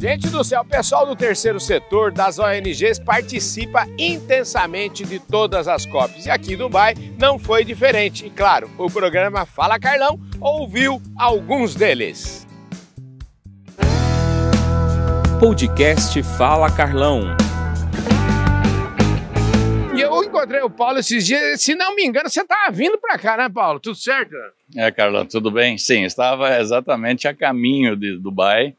Gente do céu, o pessoal do terceiro setor das ONGs participa intensamente de todas as COPs. E aqui em Dubai não foi diferente. E claro, o programa Fala Carlão ouviu alguns deles. Podcast Fala Carlão. E eu encontrei o Paulo esses dias, se não me engano, você estava vindo para cá, né, Paulo? Tudo certo? É, Carlão, tudo bem? Sim, estava exatamente a caminho de Dubai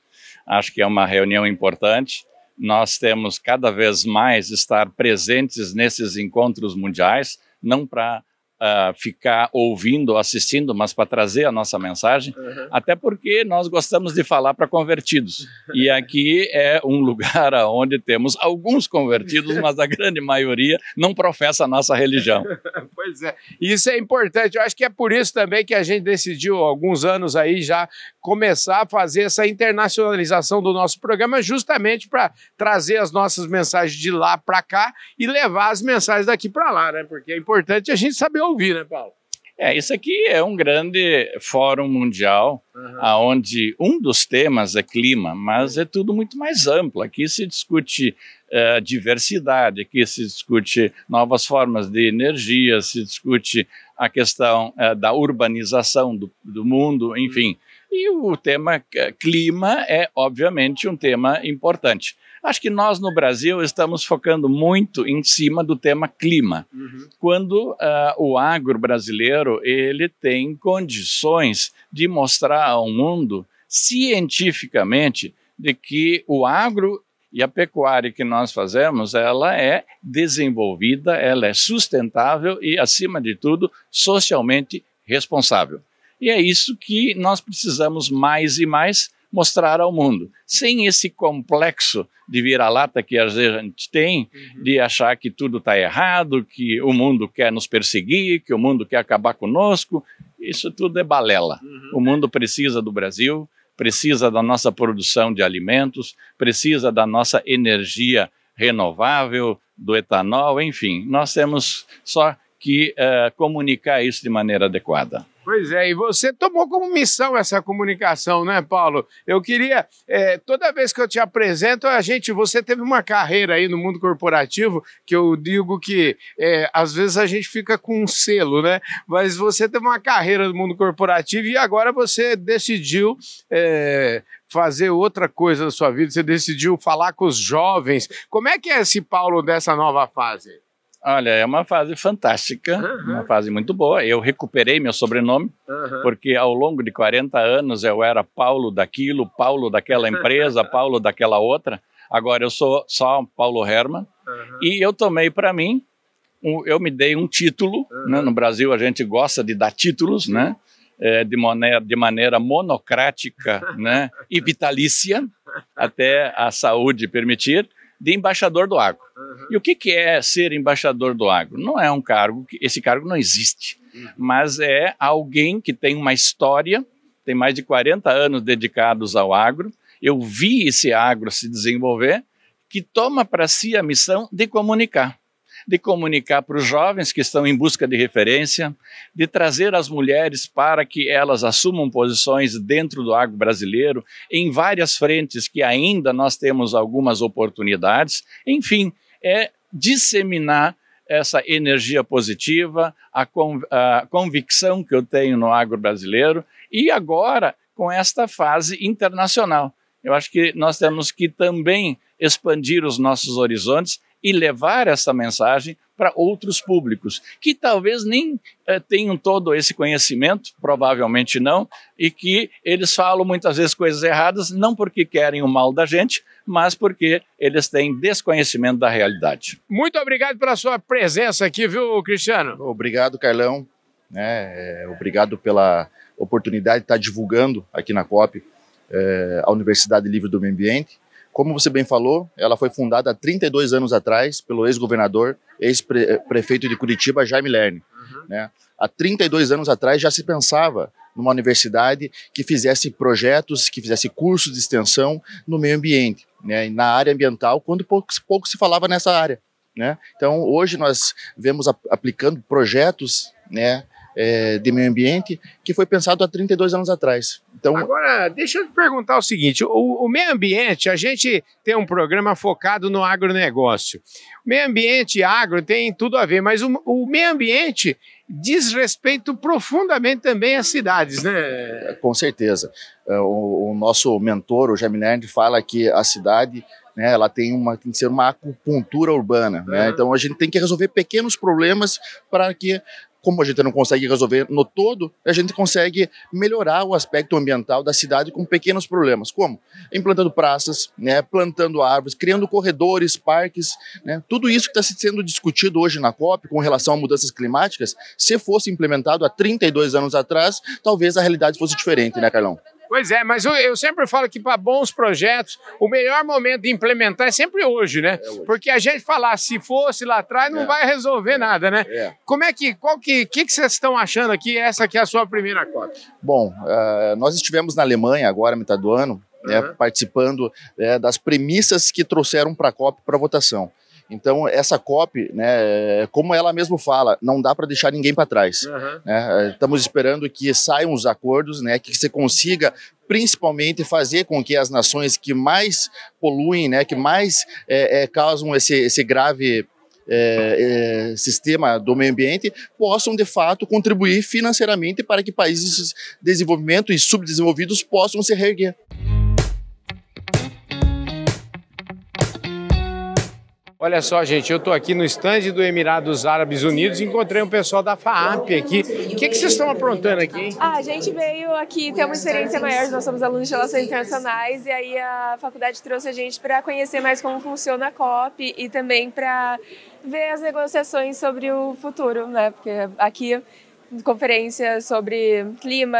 Acho que é uma reunião importante. Nós temos cada vez mais estar presentes nesses encontros mundiais, não para uh, ficar ouvindo, assistindo, mas para trazer a nossa mensagem, uhum. até porque nós gostamos de falar para convertidos. E aqui é um lugar onde temos alguns convertidos, mas a grande maioria não professa a nossa religião. pois é, isso é importante. Eu acho que é por isso também que a gente decidiu, alguns anos aí, já começar a fazer essa internacionalização do nosso programa, justamente para trazer as nossas mensagens de lá para cá e levar as mensagens daqui para lá, né? Porque é importante a gente saber ouvir, né, Paulo? É, isso aqui é um grande fórum mundial, uhum. onde um dos temas é clima, mas é tudo muito mais amplo. Aqui se discute uh, diversidade, aqui se discute novas formas de energia, se discute a questão uh, da urbanização do, do mundo, enfim. E o tema eh, clima é, obviamente, um tema importante. Acho que nós no Brasil estamos focando muito em cima do tema clima, uhum. quando uh, o agro brasileiro ele tem condições de mostrar ao mundo cientificamente de que o agro e a pecuária que nós fazemos, ela é desenvolvida, ela é sustentável e, acima de tudo, socialmente responsável. E é isso que nós precisamos mais e mais mostrar ao mundo, sem esse complexo de vira-lata que a gente tem, uhum. de achar que tudo está errado, que o mundo quer nos perseguir, que o mundo quer acabar conosco. Isso tudo é balela. Uhum. O mundo precisa do Brasil, precisa da nossa produção de alimentos, precisa da nossa energia renovável, do etanol, enfim, nós temos só que uh, comunicar isso de maneira adequada. Pois é, e você tomou como missão essa comunicação, né, Paulo? Eu queria, é, toda vez que eu te apresento, a gente, você teve uma carreira aí no mundo corporativo que eu digo que é, às vezes a gente fica com um selo, né? Mas você teve uma carreira no mundo corporativo e agora você decidiu é, fazer outra coisa na sua vida, você decidiu falar com os jovens. Como é que é esse Paulo dessa nova fase? Olha, é uma fase fantástica, uhum. uma fase muito boa. Eu recuperei meu sobrenome, uhum. porque ao longo de 40 anos eu era Paulo daquilo, Paulo daquela empresa, Paulo daquela outra. Agora eu sou só Paulo Herman. Uhum. E eu tomei para mim, eu me dei um título. Né? No Brasil a gente gosta de dar títulos, né? É, de, maneira, de maneira monocrática né? e vitalícia, até a saúde permitir de embaixador do agro. Uhum. E o que, que é ser embaixador do agro? Não é um cargo, esse cargo não existe, uhum. mas é alguém que tem uma história, tem mais de 40 anos dedicados ao agro. Eu vi esse agro se desenvolver, que toma para si a missão de comunicar de comunicar para os jovens que estão em busca de referência, de trazer as mulheres para que elas assumam posições dentro do agro brasileiro, em várias frentes que ainda nós temos algumas oportunidades. Enfim, é disseminar essa energia positiva, a, conv a convicção que eu tenho no agro brasileiro e agora com esta fase internacional. Eu acho que nós temos que também expandir os nossos horizontes e levar essa mensagem para outros públicos, que talvez nem eh, tenham todo esse conhecimento, provavelmente não, e que eles falam muitas vezes coisas erradas, não porque querem o mal da gente, mas porque eles têm desconhecimento da realidade. Muito obrigado pela sua presença aqui, viu, Cristiano? Obrigado, Carlão. É, é, obrigado pela oportunidade de estar divulgando aqui na COP é, a Universidade Livre do Meio Ambiente como você bem falou, ela foi fundada há 32 anos atrás pelo ex-governador, ex-prefeito de Curitiba, Jaime Lerner. Uhum. Né? Há 32 anos atrás já se pensava numa universidade que fizesse projetos, que fizesse cursos de extensão no meio ambiente, né? na área ambiental, quando pouco, pouco se falava nessa área. Né? Então, hoje nós vemos aplicando projetos né, é, de meio ambiente que foi pensado há 32 anos atrás. Então, Agora, deixa eu te perguntar o seguinte: o, o meio ambiente, a gente tem um programa focado no agronegócio. O meio ambiente e agro tem tudo a ver, mas o, o meio ambiente diz respeito profundamente também às cidades, né? Com certeza. É, o, o nosso mentor, o Jaime Nerd, fala que a cidade né, ela tem, uma, tem que ser uma acupuntura urbana. Né? Uhum. Então a gente tem que resolver pequenos problemas para que como a gente não consegue resolver no todo, a gente consegue melhorar o aspecto ambiental da cidade com pequenos problemas. Como? Implantando praças, né, plantando árvores, criando corredores, parques. Né, tudo isso que está sendo discutido hoje na COP com relação a mudanças climáticas, se fosse implementado há 32 anos atrás, talvez a realidade fosse diferente, né, Carlão? Pois é, mas eu, eu sempre falo que para bons projetos, o melhor momento de implementar é sempre hoje, né? É hoje. Porque a gente falar se fosse lá atrás não é. vai resolver nada, né? É. Como é que, qual que, que, que vocês estão achando aqui? Essa aqui é a sua primeira cota. Bom, uh, nós estivemos na Alemanha agora, metade do ano, uhum. né, participando é, das premissas que trouxeram para a COP para votação. Então, essa COP, né, como ela mesmo fala, não dá para deixar ninguém para trás. Uhum. Né? Estamos esperando que saiam os acordos, né, que você consiga principalmente fazer com que as nações que mais poluem, né, que mais é, é, causam esse, esse grave é, é, sistema do meio ambiente possam de fato contribuir financeiramente para que países de desenvolvimento e subdesenvolvidos possam se reerguer. Olha só, gente, eu estou aqui no estande do Emirados Árabes Unidos e encontrei um pessoal da FAAP aqui. O que, que vocês estão aprontando aqui? Ah, a gente veio aqui ter uma experiência maior, nós somos alunos de Relações Internacionais e aí a faculdade trouxe a gente para conhecer mais como funciona a COP e também para ver as negociações sobre o futuro, né? Porque aqui, conferência sobre clima,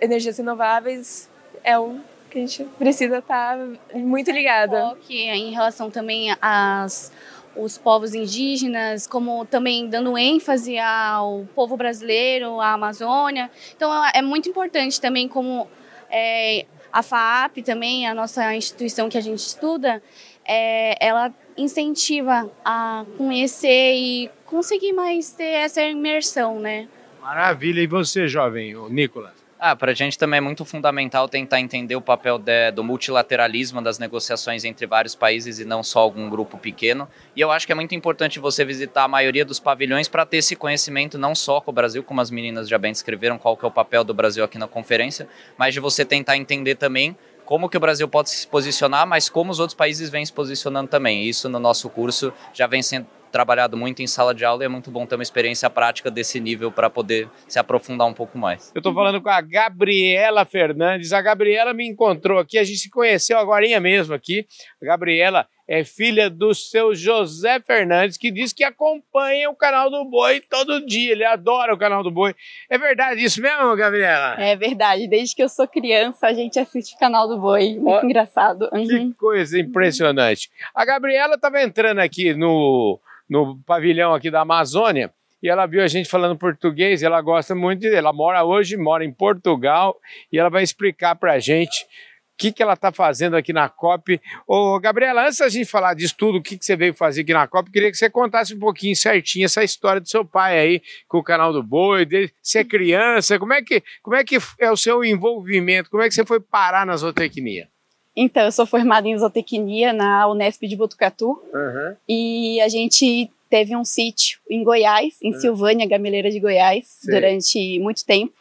energias renováveis, é um que a gente precisa estar tá muito ligada. Que em relação também às os povos indígenas, como também dando ênfase ao povo brasileiro, à Amazônia. Então é muito importante também como é, a FAAP também, a nossa instituição que a gente estuda, é, ela incentiva a conhecer e conseguir mais ter essa imersão, né? Maravilha. E você, jovem, o Nicolas? Ah, para a gente também é muito fundamental tentar entender o papel de, do multilateralismo das negociações entre vários países e não só algum grupo pequeno. E eu acho que é muito importante você visitar a maioria dos pavilhões para ter esse conhecimento não só com o Brasil, como as meninas já bem descreveram qual que é o papel do Brasil aqui na conferência, mas de você tentar entender também como que o Brasil pode se posicionar, mas como os outros países vêm se posicionando também. Isso no nosso curso já vem sendo trabalhado muito em sala de aula e é muito bom ter uma experiência prática desse nível para poder se aprofundar um pouco mais. Eu estou falando com a Gabriela Fernandes. A Gabriela me encontrou aqui, a gente se conheceu agora mesmo aqui. A Gabriela é filha do seu José Fernandes, que diz que acompanha o canal do Boi todo dia. Ele adora o canal do Boi. É verdade isso mesmo, Gabriela? É verdade. Desde que eu sou criança, a gente assiste o canal do Boi. Muito engraçado. Uhum. Que coisa impressionante. A Gabriela estava entrando aqui no no pavilhão aqui da Amazônia e ela viu a gente falando português, ela gosta muito, de, ela mora hoje, mora em Portugal e ela vai explicar para a gente o que, que ela está fazendo aqui na COP. Ô, Gabriela, antes da gente falar disso tudo, o que, que você veio fazer aqui na COP, queria que você contasse um pouquinho certinho essa história do seu pai aí, com o canal do Boi, dele, ser criança, como é, que, como é que é o seu envolvimento, como é que você foi parar na zootecnia? Então, eu sou formada em zootecnia na Unesp de Botucatu uhum. e a gente teve um sítio em Goiás, em uhum. Silvânia, Gameleira de Goiás, Sim. durante muito tempo.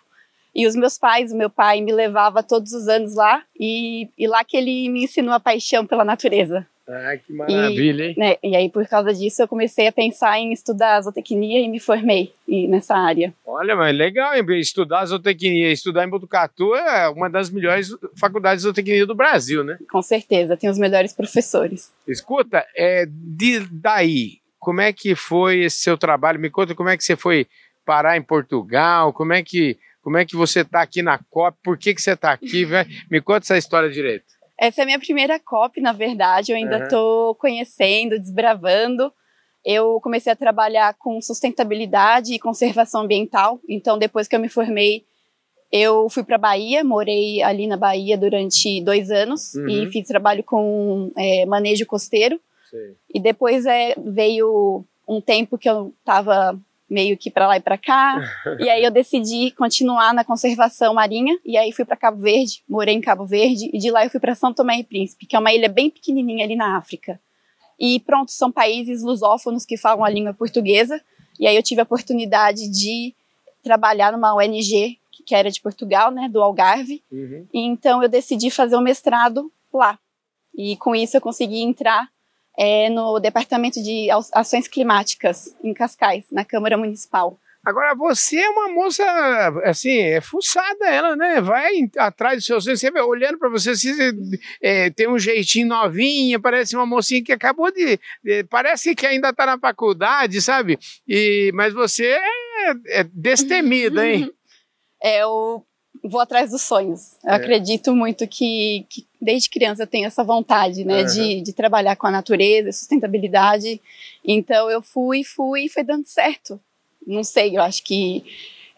E os meus pais, o meu pai me levava todos os anos lá e, e lá que ele me ensinou a paixão pela natureza. Ah, que maravilha, e, hein? Né, e aí, por causa disso, eu comecei a pensar em estudar zootecnia e me formei nessa área. Olha, mas legal, hein? Estudar zootecnia, estudar em Botucatu é uma das melhores faculdades de zootecnia do Brasil, né? Com certeza, tem os melhores professores. Escuta, é, de, daí, como é que foi esse seu trabalho? Me conta como é que você foi parar em Portugal, como é que, como é que você está aqui na COP, por que, que você está aqui? Me conta essa história direito. Essa é a minha primeira COP, na verdade. Eu ainda estou uhum. conhecendo, desbravando. Eu comecei a trabalhar com sustentabilidade e conservação ambiental. Então, depois que eu me formei, eu fui para Bahia, morei ali na Bahia durante dois anos uhum. e fiz trabalho com é, manejo costeiro. Sim. E depois é, veio um tempo que eu estava meio que para lá e para cá. e aí eu decidi continuar na conservação marinha e aí fui para Cabo Verde, morei em Cabo Verde e de lá eu fui para São Tomé e Príncipe, que é uma ilha bem pequenininha ali na África. E pronto, são países lusófonos que falam a língua portuguesa. E aí eu tive a oportunidade de trabalhar numa ONG que era de Portugal, né, do Algarve. Uhum. E então eu decidi fazer o um mestrado lá. E com isso eu consegui entrar é, no Departamento de Ações Climáticas, em Cascais, na Câmara Municipal. Agora, você é uma moça, assim, é fuçada ela, né? Vai atrás dos seus sonhos, sempre olhando para você, assim, é, tem um jeitinho novinha, parece uma mocinha que acabou de. de parece que ainda está na faculdade, sabe? E, mas você é, é destemida, hein? É, eu vou atrás dos sonhos. Eu é. acredito muito que, que, desde criança eu tenho essa vontade, né, uhum. de, de trabalhar com a natureza, sustentabilidade. Então eu fui, fui e foi dando certo. Não sei, eu acho que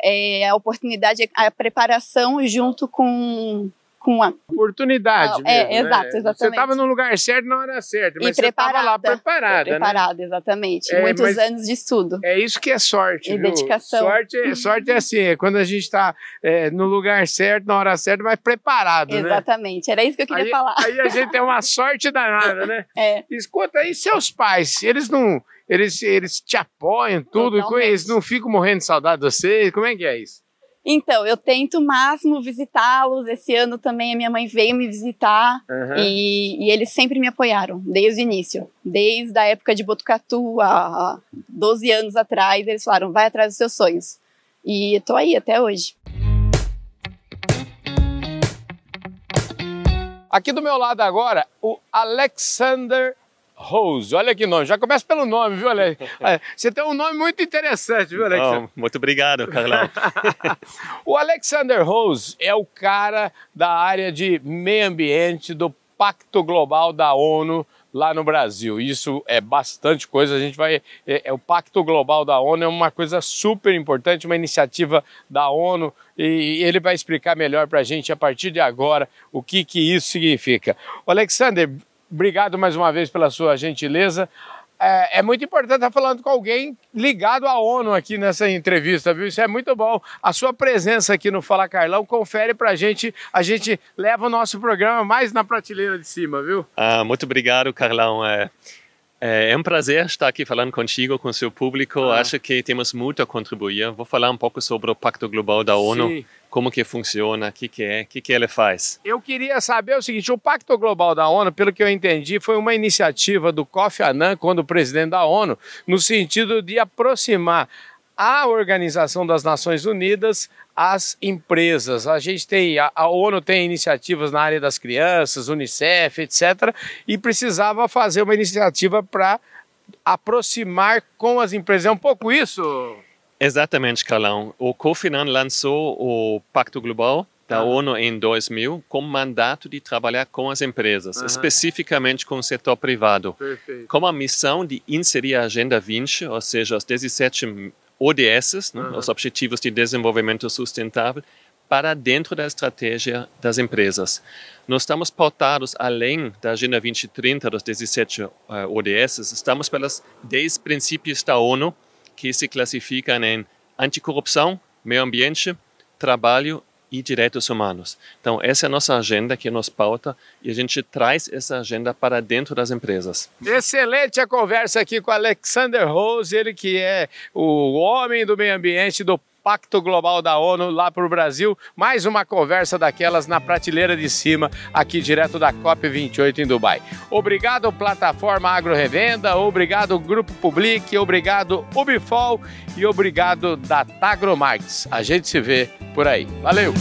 é, a oportunidade, a preparação junto com com a oportunidade. é, mesmo, exato, né? exatamente. Você estava no lugar certo na hora certa, mas e você estava lá preparada. Preparada, né? exatamente. É, Muitos anos de estudo. É isso que é sorte. E viu? dedicação. Sorte, é, sorte é assim, é quando a gente está é, no lugar certo, na hora certa, mas preparado. Né? Exatamente, né? era isso que eu queria aí, falar. Aí a gente tem uma sorte danada, né? É. Escuta aí, seus pais, eles não. Eles, eles te apoiam, tudo, Totalmente. eles não ficam morrendo de saudade de você? Como é que é isso? Então, eu tento o máximo visitá-los. Esse ano também a minha mãe veio me visitar uhum. e, e, eles sempre me apoiaram, desde o início. Desde a época de Botucatu, há 12 anos atrás, eles falaram, vai atrás dos seus sonhos. E tô aí até hoje. Aqui do meu lado agora, o Alexander Rose. Olha que nome. Já começa pelo nome, viu, Alex? É, você tem um nome muito interessante, viu, Alex? Oh, muito obrigado, Carlão. o Alexander Rose é o cara da área de meio ambiente do Pacto Global da ONU lá no Brasil. Isso é bastante coisa. A gente vai. É, é, o Pacto Global da ONU é uma coisa super importante, uma iniciativa da ONU, e ele vai explicar melhor para a gente a partir de agora o que, que isso significa. O Alexander, Obrigado mais uma vez pela sua gentileza. É, é, muito importante estar falando com alguém ligado à ONU aqui nessa entrevista, viu? Isso é muito bom. A sua presença aqui no Fala Carlão confere para a gente, a gente leva o nosso programa mais na prateleira de cima, viu? Ah, muito obrigado, Carlão. É, é, é um prazer estar aqui falando contigo, com o seu público. Ah. Acho que temos muito a contribuir. Vou falar um pouco sobre o Pacto Global da ONU. Sim como que funciona, o que, que é, o que, que ele faz. Eu queria saber o seguinte, o Pacto Global da ONU, pelo que eu entendi, foi uma iniciativa do Kofi Annan, quando presidente da ONU, no sentido de aproximar a Organização das Nações Unidas às empresas. A gente tem, a, a ONU tem iniciativas na área das crianças, Unicef, etc., e precisava fazer uma iniciativa para aproximar com as empresas. É um pouco isso? Exatamente, Carlão. O Kofi Annan lançou o Pacto Global da ah. ONU em 2000 com mandato de trabalhar com as empresas, especificamente com o setor privado, Perfeito. com a missão de inserir a Agenda 20, ou seja, os 17 ODS, né, uhum. os Objetivos de Desenvolvimento Sustentável, para dentro da estratégia das empresas. Nós estamos pautados além da Agenda 2030, dos 17 uh, ODS, estamos pelos 10 princípios da ONU, que se classificam em anticorrupção, meio ambiente, trabalho e direitos humanos. Então, essa é a nossa agenda que nos pauta e a gente traz essa agenda para dentro das empresas. Excelente a conversa aqui com Alexander Rose, ele que é o homem do meio ambiente do Pacto Global da ONU lá para o Brasil. Mais uma conversa daquelas na prateleira de cima, aqui direto da COP28 em Dubai. Obrigado, Plataforma Agro Revenda, obrigado, Grupo Public, obrigado, Ubifol e obrigado, Datagromarks. A gente se vê por aí. Valeu!